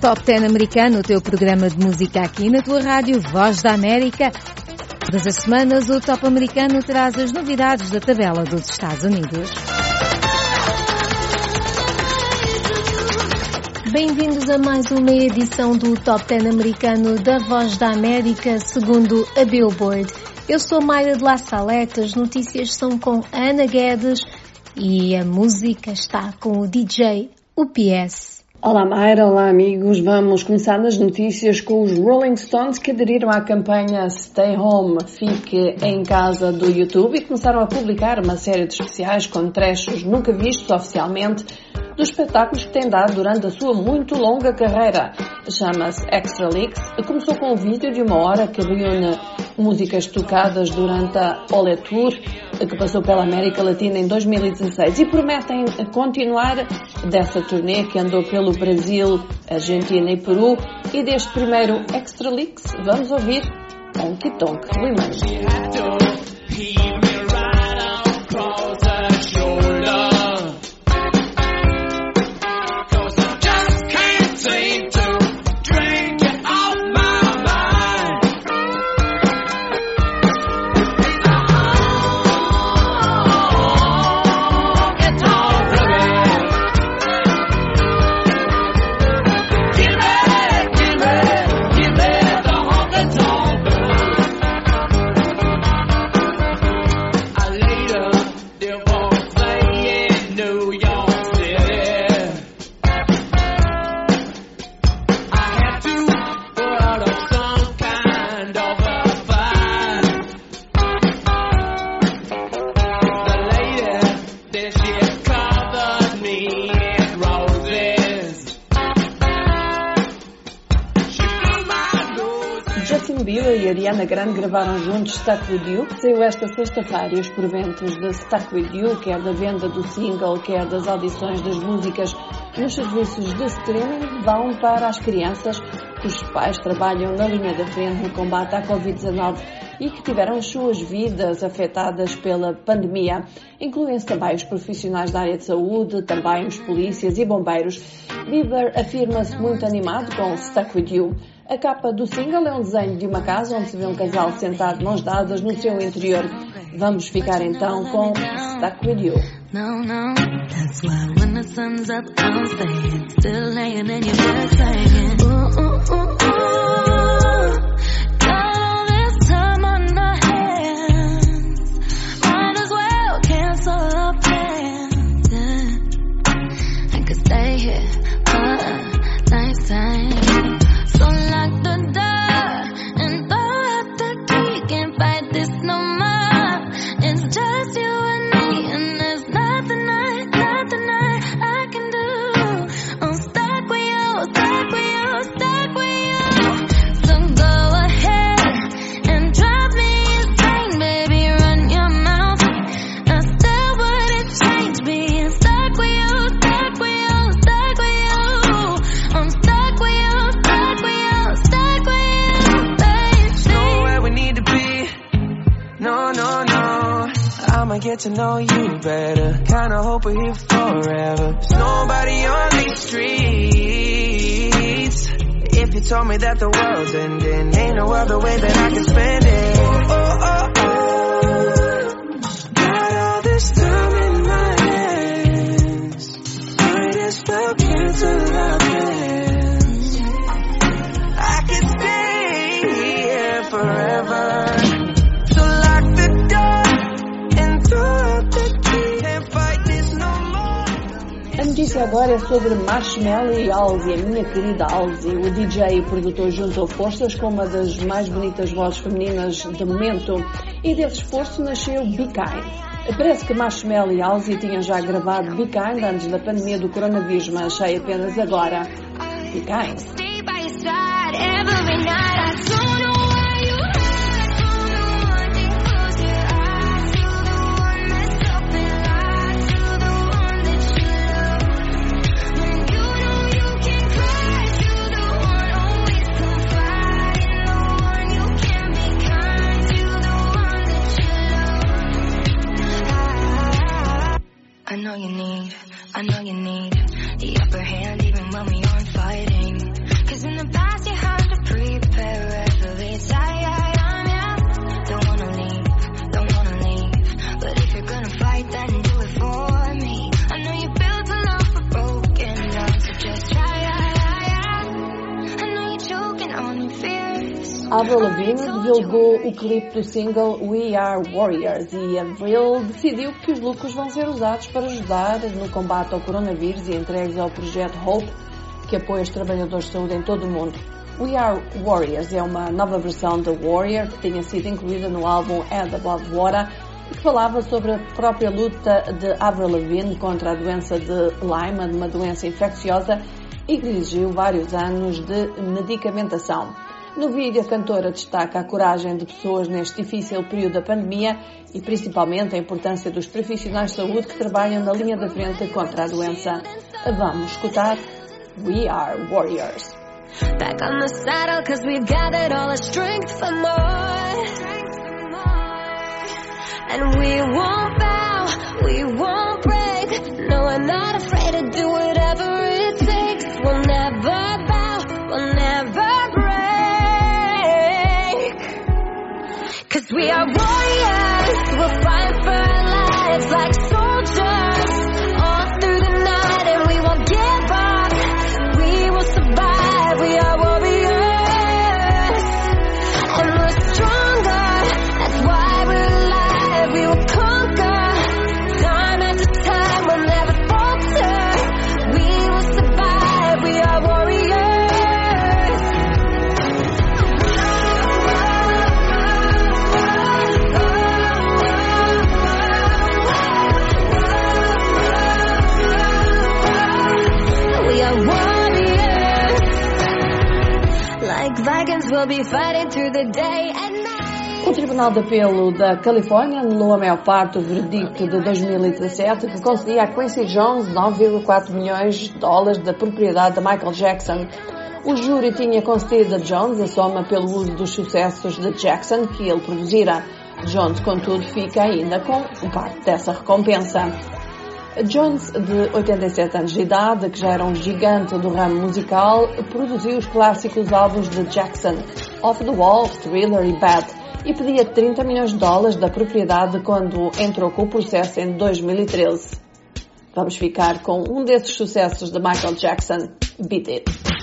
Top 10 americano, o teu programa de música aqui na tua rádio Voz da América. Todas as semanas o Top americano traz as novidades da tabela dos Estados Unidos. Bem-vindos a mais uma edição do Top 10 americano da Voz da América, segundo a Billboard. Eu sou Mayra de La Salete, as notícias são com Ana Guedes e a música está com o DJ UPS. Olá Mayra, olá amigos. Vamos começar nas notícias com os Rolling Stones que aderiram à campanha Stay Home, Fique em Casa do YouTube e começaram a publicar uma série de especiais com trechos nunca vistos oficialmente dos espetáculos que tem dado durante a sua muito longa carreira. Chama-se Extra Leaks. Começou com um vídeo de uma hora que reúne músicas tocadas durante a Ole Tour, que passou pela América Latina em 2016, e prometem continuar dessa turnê que andou pelo Brasil, Argentina e Peru. E deste primeiro Extra Leaks, vamos ouvir Honky Tonk Women. Ariana Grande gravaram juntos Stuck With You, saiu esta sexta-feira e os proventos de Stuck With You, quer da venda do single, quer das audições das músicas nos serviços de streaming, vão para as crianças cujos pais trabalham na linha da frente no combate à Covid-19 e que tiveram as suas vidas afetadas pela pandemia. Incluem-se também os profissionais da área de saúde, também os polícias e bombeiros. Bieber afirma-se muito animado com Stuck With You. A capa do single é um desenho de uma casa onde se vê um casal sentado mãos dadas no seu interior. Vamos ficar então com Stuck With You. That's why when the sun's up, I'm staying. Still laying in your bed forever. There's nobody on these streets. If you told me that the world's ending, ain't no other way that I can spend it. Oh, oh, oh. Got all this time in my hands. Might as well cancel our notícia agora é sobre Marshmello e Halsey, a minha querida Halsey. O DJ e produtor juntou forças com uma das mais bonitas vozes femininas de momento e desse esforço nasceu Be Kind. Parece que Marshmello e Halsey tinham já gravado Be Kind antes da pandemia do coronavírus, mas sei apenas agora. Be Kind. O clipe do single We Are Warriors e Avril decidiu que os lucros vão ser usados para ajudar no combate ao coronavírus e entregues ao projeto Hope, que apoia os trabalhadores de saúde em todo o mundo. We Are Warriors é uma nova versão de Warrior que tinha sido incluída no álbum Head Above Water e que falava sobre a própria luta de Avril Lavigne contra a doença de Lyme, uma doença infecciosa e que exigiu vários anos de medicamentação. No vídeo, a cantora destaca a coragem de pessoas neste difícil período da pandemia e principalmente a importância dos profissionais de saúde que trabalham na linha da frente contra a doença. Vamos escutar We Are Warriors. Back on the saddle, cause we've gathered all our strength for more. And we won't bow, we won't break. No, we're not afraid to do whatever we are warriors, O Tribunal de Apelo da Califórnia anulou a maior parte do veredicto de 2017 que concedia a Quincy Jones 9,4 milhões de dólares da propriedade de Michael Jackson. O júri tinha concedido a Jones a soma pelo uso dos sucessos de Jackson que ele produzira. Jones, contudo, fica ainda com parte dessa recompensa. Jones, de 87 anos de idade, que já era um gigante do ramo musical, produziu os clássicos álbuns de Jackson, Off the Wall, Thriller e Bad, e pedia 30 milhões de dólares da propriedade quando entrou com o processo em 2013. Vamos ficar com um desses sucessos de Michael Jackson, Beat It.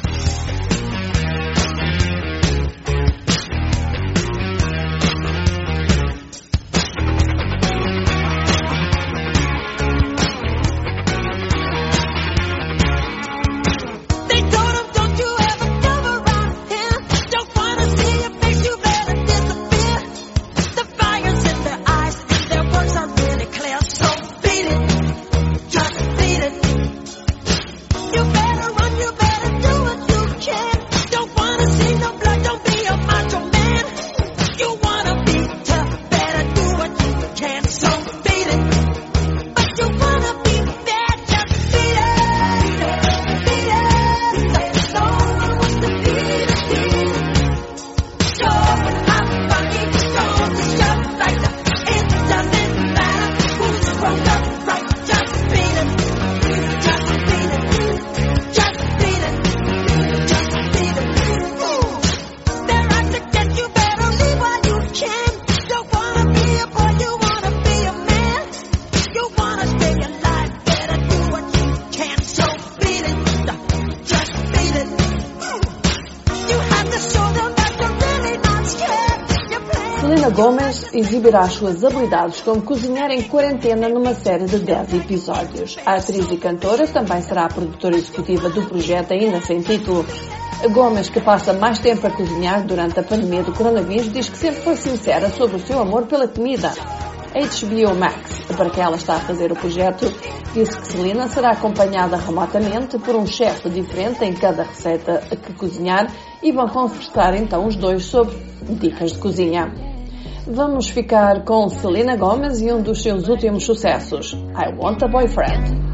Exibirá as suas habilidades como cozinhar em quarentena numa série de 10 episódios. A atriz e cantora também será a produtora executiva do projeto ainda sem título. Gomes, que passa mais tempo a cozinhar durante a pandemia do coronavírus, diz que sempre foi sincera sobre o seu amor pela comida. HBO Max, para quem ela está a fazer o projeto, disse que Selena será acompanhada remotamente por um chefe diferente em cada receita que cozinhar e vão conversar então os dois sobre dicas de cozinha. Vamos ficar com Selena Gomez e um dos seus últimos sucessos, I Want a Boyfriend.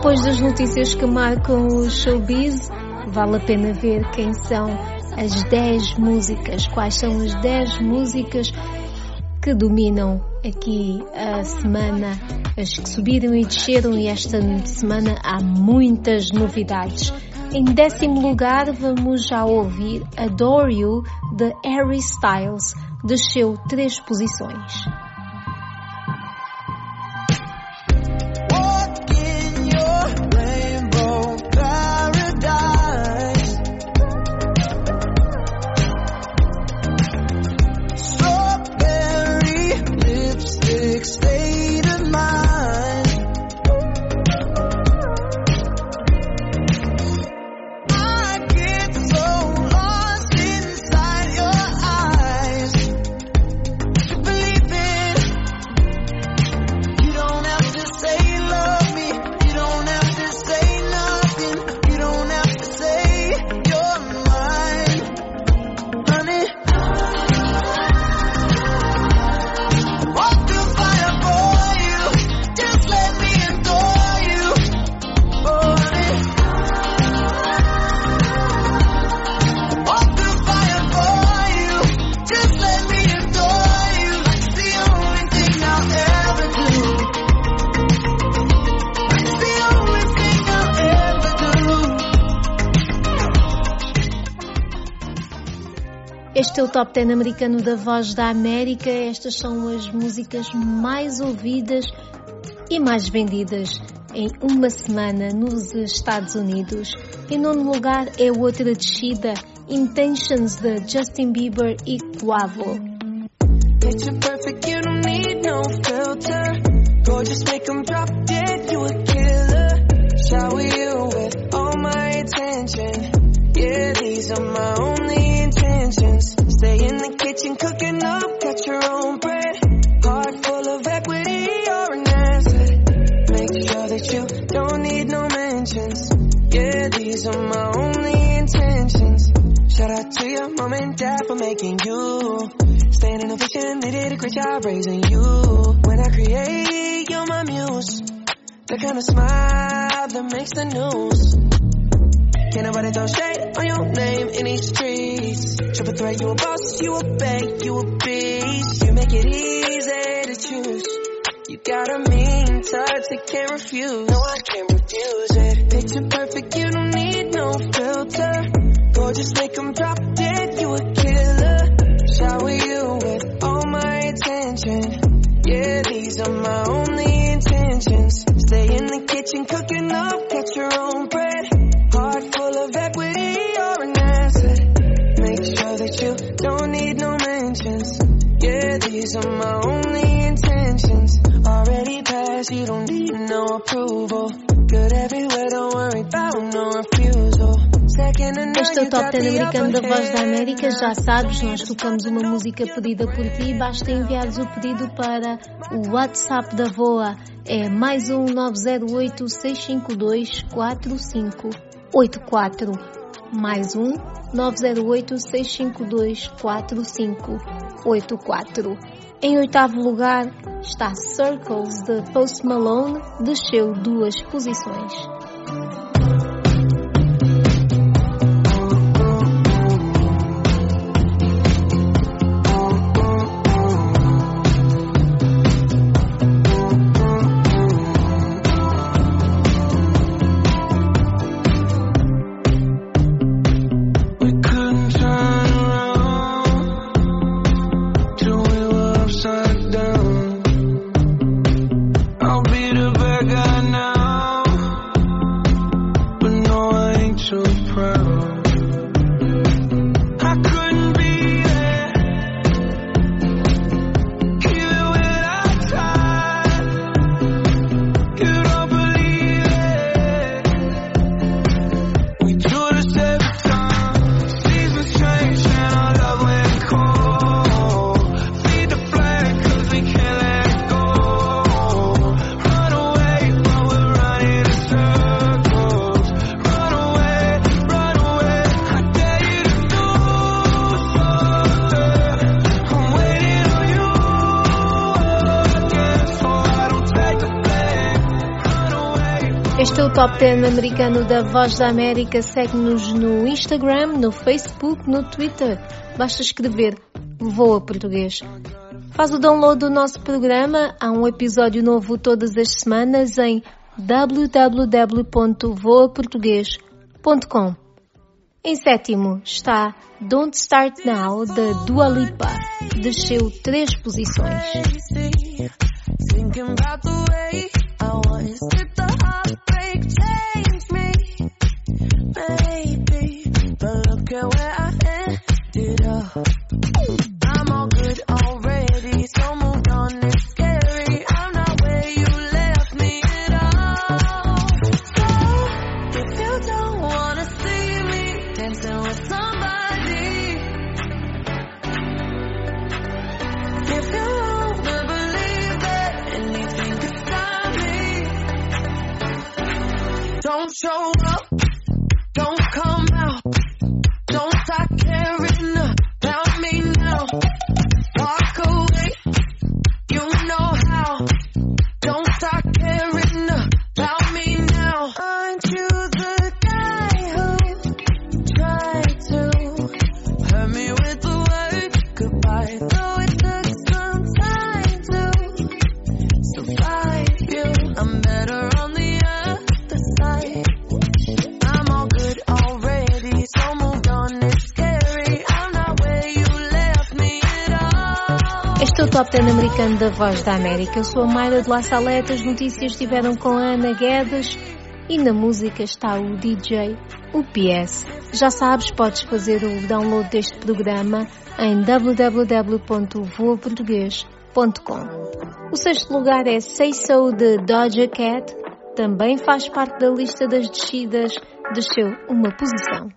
Depois das notícias que marcam o showbiz, vale a pena ver quem são as 10 músicas, quais são as 10 músicas que dominam aqui a semana, as que subiram e desceram e esta semana há muitas novidades. Em décimo lugar vamos já ouvir Adore You de Harry Styles, desceu três posições. Top 10 americano da Voz da América. Estas são as músicas mais ouvidas e mais vendidas em uma semana nos Estados Unidos. Em nono lugar é outra descida, Intentions de Justin Bieber e Quavo. Shower you with all my attention. Job raising you. When I create, you're my muse. The kind of smile that makes the news. Can't nobody throw shade on your name in these streets. Triple threat, you a boss, you a bank, you a beast. You make it easy to choose. You got a mean touch that can't refuse. No, I can't refuse Top got 10 the americano da Voz da. América. Já sabes, nós tocamos uma música pedida por ti. Basta enviares o pedido para o WhatsApp da VOA. É mais um 908 652 4584. Mais um 908 652 4584. Em oitavo lugar está Circles de Post Malone, desceu duas posições. Top 10 americano da Voz da América. Segue-nos no Instagram, no Facebook, no Twitter. Basta escrever Voa Português. Faz o download do nosso programa. Há um episódio novo todas as semanas em www.voaportuguês.com. Em sétimo está Don't Start Now, da Dua Lipa. Desceu três posições. girl, where I ended up. Top 10 americano da Voz da América. Eu sou a Mayra de La Saleta. As notícias estiveram com a Ana Guedes e na música está o DJ UPS. Já sabes, podes fazer o download deste programa em www.voaportuguês.com. O sexto lugar é Say So de Doja Cat. Também faz parte da lista das descidas. Desceu uma posição.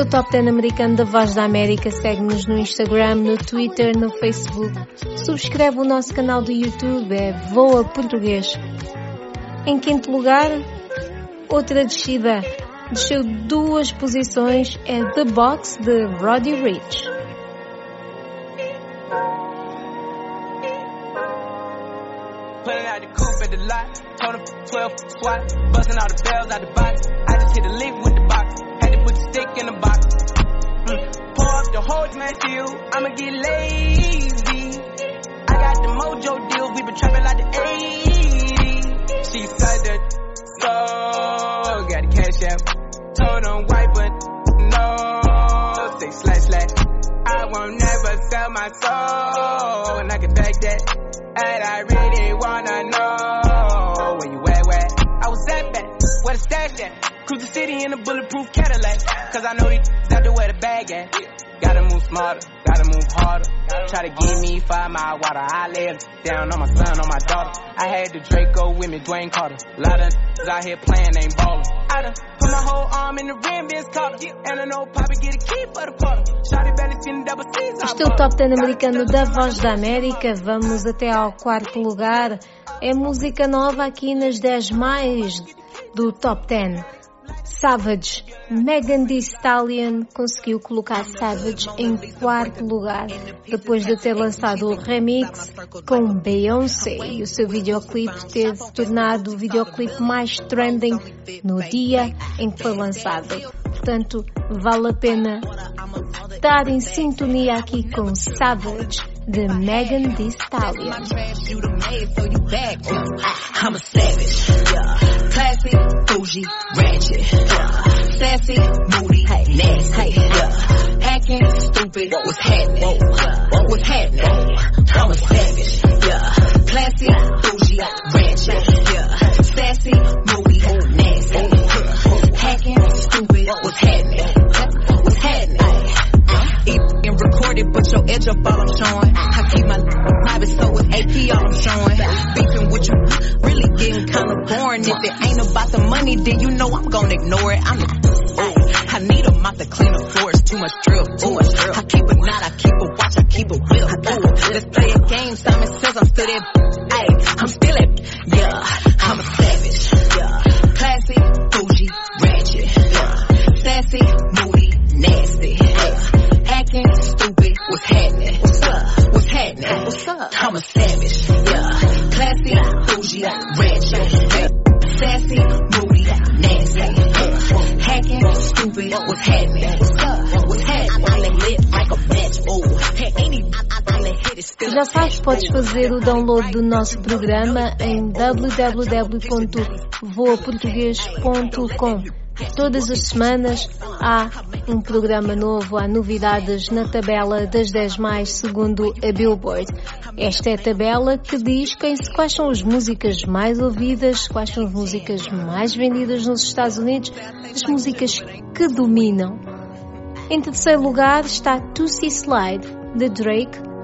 O Top 10 americano da Voz da América. Segue-nos no Instagram, no Twitter, no Facebook. Subscreve o nosso canal do YouTube, é Voa Português. Em quinto lugar, outra descida. Desceu duas posições, é The Box de Roddy Rich. Pulling out the coupe at the lot. Told him 12 swat. Busting all the bells out the box. I just hit a with in the box. Mm. Pour up the whole man deal. I'ma get lazy. I got the mojo deals. We been trapping like the 80s. She said that so. Got the cash out. Told him white, but no. Say slash slash. I won't never sell my soul. And I can back that. And I really wanna know where you at, where? I was at back, where the stash at? Cruise the city in a bulletproof Cadillac. Cause I know these got to where the bag at. Gotta move smarter, gotta move harder. Try to give me five mile water. I lay down on my son, on my daughter. I had the Draco with me, Dwayne Carter. A lot of out here playing, ain't ballin'. I done put my whole arm in the rim, Vince Carter. And I know Poppy get a key for the quarter. Shotty belly seen double C's. Este é o Top 10 americano da Voz da América. Vamos até ao quarto lugar. É música nova aqui nas 10 mais do Top 10. Savage. Megan Thee Stallion conseguiu colocar Savage em quarto lugar depois de ter lançado o remix com Beyoncé e o seu videoclipe ter tornado o videoclipe mais trending no dia em que foi lançado. Portanto, vale a pena estar em sintonia aqui com Savage de Megan Thee Stallion. Classy, bougie, ratchet, yeah. sassy, moody, hey, nasty, hey, yeah. hacking, stupid, what was happening? Yeah. What was happening? Yeah. I'm a savage, yeah. Classy, bougie, ratchet, yeah. sassy, moody, oh, nasty, yeah. hacking, stupid, what was happening? What was happening? Recorded, but your edge up all I'm showing. I keep my private, so it's AP all I'm showing. Beefing with you getting kinda boring. If it ain't about the money, then you know I'm gonna ignore it. I'm Ooh, I need a mop to clean the floors. Too much drip, too much drip. Já sabes, podes fazer o download do nosso programa em www.voaportugues.com. Todas as semanas há um programa novo, há novidades na tabela das 10 mais segundo a Billboard. Esta é a tabela que diz quem, quais são as músicas mais ouvidas, quais são as músicas mais vendidas nos Estados Unidos, as músicas que dominam. Em terceiro lugar está Tussy Slide, de Drake,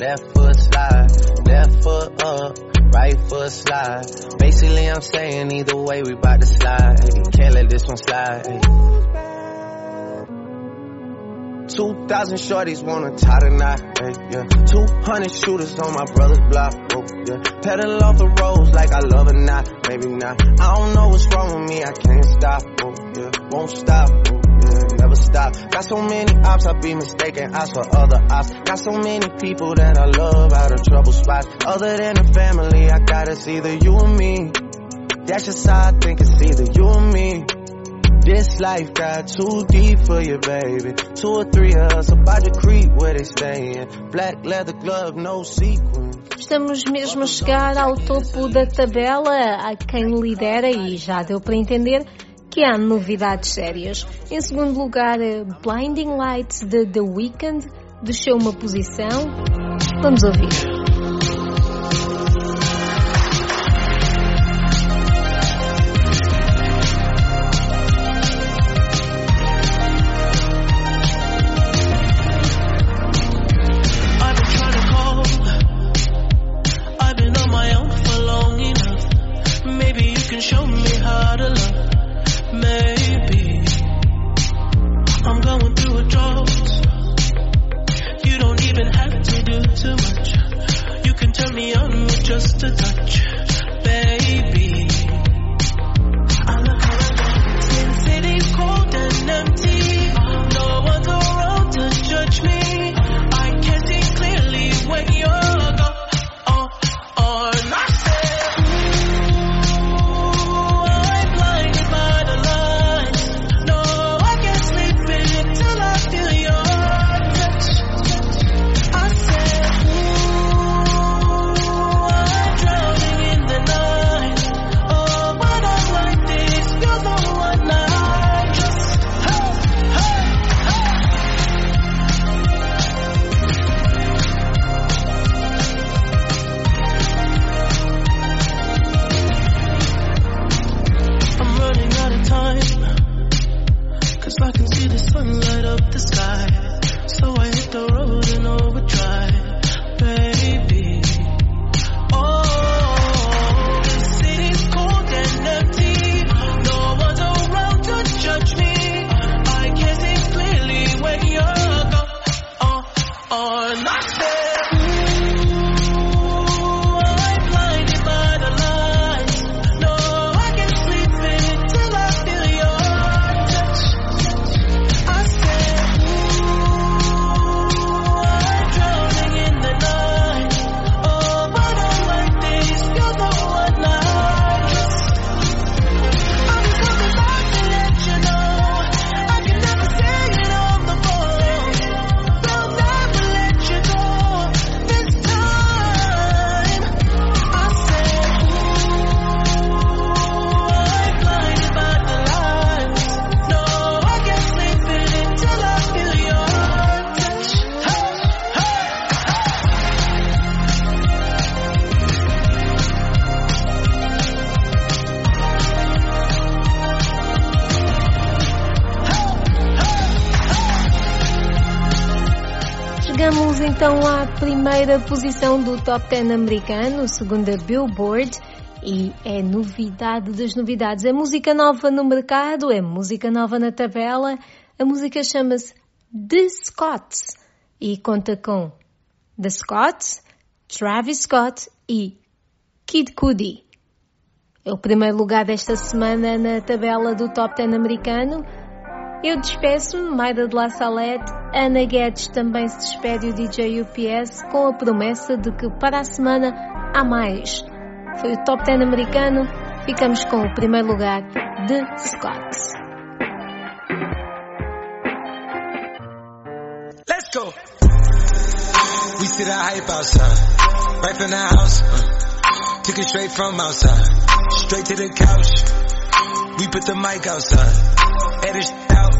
left foot slide, left foot up, right foot slide. Basically, I'm saying either way we bout to slide. Can't let this one slide. 2,000 shorties wanna tie the knot, hey, yeah. 200 shooters on my brother's block, oh, yeah. Pedal off the roads like I love it not, maybe not. I don't know what's wrong with me, I can't stop, oh, yeah. Won't stop, oh. Never stop. Got so many ops, I be mistaken ops for other ops. Got so many people that I love out of trouble spots. Other than the family, I got it's either you or me. That's just how I think it's either you or me. This life got too deep for you, baby. Two or three of us about to creep where they staying. Black leather glove, no sequin. Estamos mesmo a chegar ao topo da tabela, a quem lidera e já deu para entender que há novidades sérias. Em segundo lugar, Blinding Lights de The Weeknd desceu uma posição. Vamos ouvir. Chegamos então à primeira posição do Top 10 americano, segundo a Billboard, e é novidade das novidades. É música nova no mercado, é música nova na tabela. A música chama-se The Scots e conta com The Scots, Travis Scott e Kid Cudi. É o primeiro lugar desta semana na tabela do Top 10 americano. Eu despeço-me, Maida de La Salete, Ana Guedes também se despede o DJ UPS com a promessa de que para a semana há mais. Foi o Top 10 americano, ficamos com o primeiro lugar de Scott. Let's go. We see the hype outside, right from the house. uh, took it straight from outside, straight to the couch. We put the mic outside, edit out.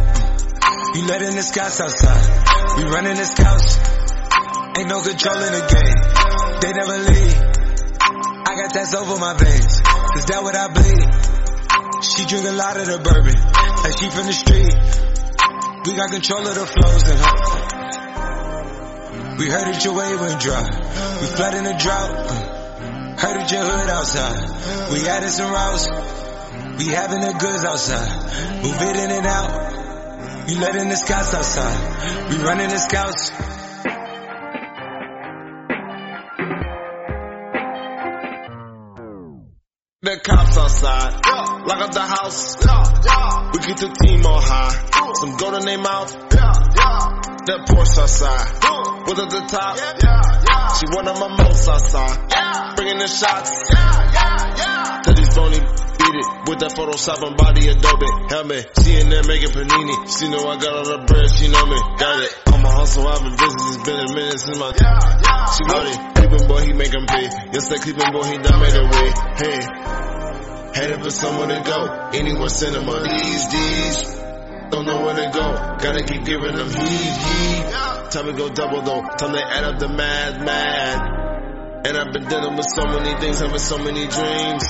You letting the scouts outside, we running the scouts. Ain't no control in the game, they never leave. I got that's over my veins, cause that what I bleed. She drink a lot of the bourbon, like she from the street. We got control of the flows in her. We heard that your way went dry. We flood in the drought. Heard that your hood outside. We added some routes. We having the goods outside. Move it in and out. We letting the scouts outside. We running the scouts. The cops outside, lock up the house. We keep the team on high. Some gold in their mouth. That Porsche outside, with at the top. She one of my most outside, bringing the shots. Tell these phony it with that Photoshop and body Adobe helmet. She in there making panini. She know I got all the bread. She know me, got it. I'm a hustle, I've been business. It's been a minute since my. She know it. Creeping boy, he make 'em pay. Yes, that creeping boy, he done made a way. Hey. Headed for somewhere to go. Anywhere cinema. These, these. Don't know where to go. Gotta keep giving them heat, heat. Time to go double though. Time to add up the mad, mad. And I've been dealing with so many things, having so many dreams.